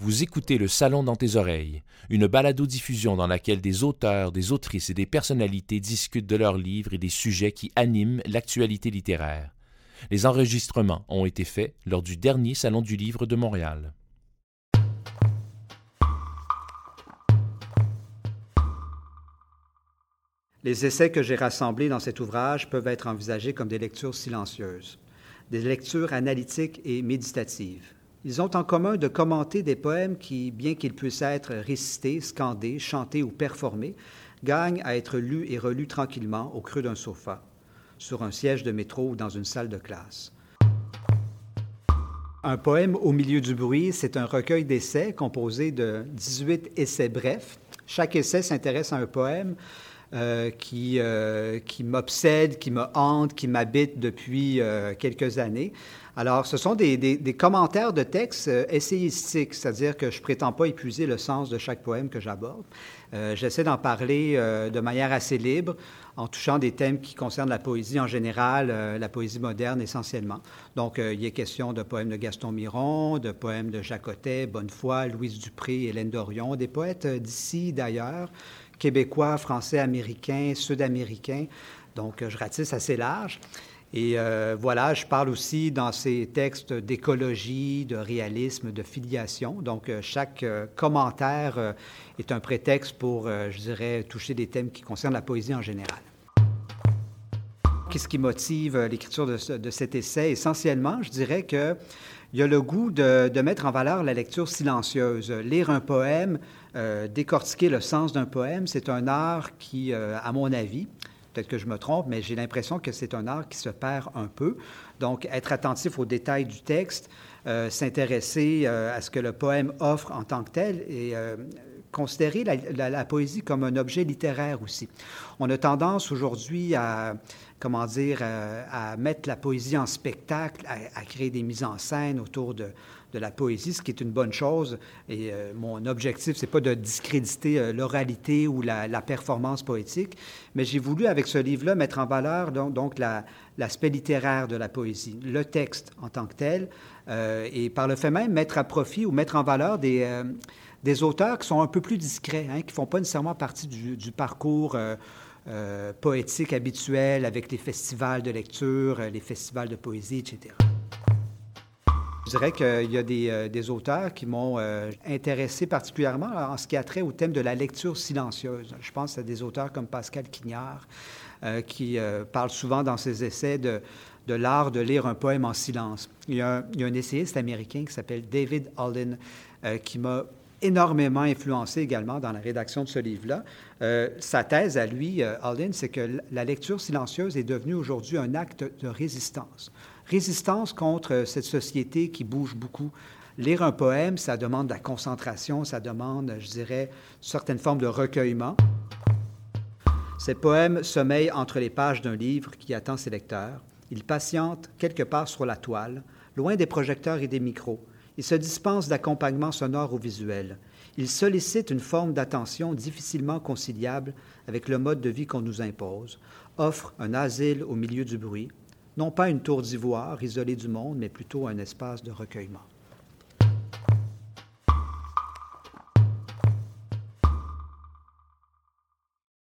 Vous écoutez Le Salon dans tes oreilles, une balado-diffusion dans laquelle des auteurs, des autrices et des personnalités discutent de leurs livres et des sujets qui animent l'actualité littéraire. Les enregistrements ont été faits lors du dernier Salon du Livre de Montréal. Les essais que j'ai rassemblés dans cet ouvrage peuvent être envisagés comme des lectures silencieuses, des lectures analytiques et méditatives. Ils ont en commun de commenter des poèmes qui, bien qu'ils puissent être récités, scandés, chantés ou performés, gagnent à être lus et relus tranquillement au creux d'un sofa, sur un siège de métro ou dans une salle de classe. Un poème au milieu du bruit, c'est un recueil d'essais composé de 18 essais brefs. Chaque essai s'intéresse à un poème euh, qui, euh, qui m'obsède, qui me hante, qui m'habite depuis euh, quelques années. Alors, ce sont des, commentaires de texte essayistiques, c'est-à-dire que je prétends pas épuiser le sens de chaque poème que j'aborde. J'essaie d'en parler de manière assez libre, en touchant des thèmes qui concernent la poésie en général, la poésie moderne essentiellement. Donc, il a question de poèmes de Gaston Miron, de poèmes de Jacques Bonnefoy, Louise Dupré, Hélène Dorion, des poètes d'ici, d'ailleurs, québécois, français, américains, sud-américains. Donc, je ratisse assez large. Et euh, voilà, je parle aussi dans ces textes d'écologie, de réalisme, de filiation. Donc, euh, chaque euh, commentaire est un prétexte pour, je dirais, toucher des thèmes qui concernent la poésie en général. Qu'est-ce qui motive l'écriture de, cet essai? Essentiellement, je dirais que il y a le goût de, mettre en valeur la lecture silencieuse. Lire un poème, euh, décortiquer le sens d'un poème, c'est un art qui, euh, à mon avis, peut-être que je me trompe, mais j'ai l'impression que c'est un art qui se perd un peu. Donc, être attentif aux détails du texte, euh, s'intéresser à ce que le poème offre en tant que tel et considérer la, poésie comme un objet littéraire aussi. On a tendance aujourd'hui à, comment dire, à, mettre la poésie en spectacle, à, créer des mises en scène autour de, de la poésie, ce qui est une bonne chose. Et euh, mon objectif, c'est pas de discréditer euh, l'oralité ou la, performance poétique, mais j'ai voulu, avec ce livre-là, mettre en valeur donc, l'aspect littéraire de la poésie, le texte en tant que tel, euh, et par le fait même mettre à profit ou mettre en valeur des, des auteurs qui sont un peu plus discrets, hein, qui font pas nécessairement partie du, parcours. poétique habituel avec les festivals de lecture, les festivals de poésie, etc. Je dirais qu'il y a des, euh, auteurs qui m'ont euh, intéressé particulièrement en ce qui a trait au thème de la lecture silencieuse. Je pense à des auteurs comme Pascal Quignard, euh, qui parle souvent dans ses essais de, l'art de lire un poème en silence. Il y a un essayiste américain qui s'appelle David Alden, qui m'a énormément influencé également dans la rédaction de ce livre-là. sa thèse à lui, Alden, c'est que la lecture silencieuse est devenue aujourd'hui un acte de résistance résistance contre cette société qui bouge beaucoup. Lire un poème, ça demande de la concentration, ça demande, je dirais, certaines formes de recueillement. Ces poèmes sommeillent entre les pages d'un livre qui attend ses lecteurs. Ils patientent quelque part sur la toile, loin des projecteurs et des micros. Ils se dispensent d'accompagnement sonore ou visuel. Ils sollicitent une forme d'attention difficilement conciliable avec le mode de vie qu'on nous impose, offrent un asile au milieu du bruit, non pas une tour d'ivoire isolée du monde, mais plutôt un espace de recueillement.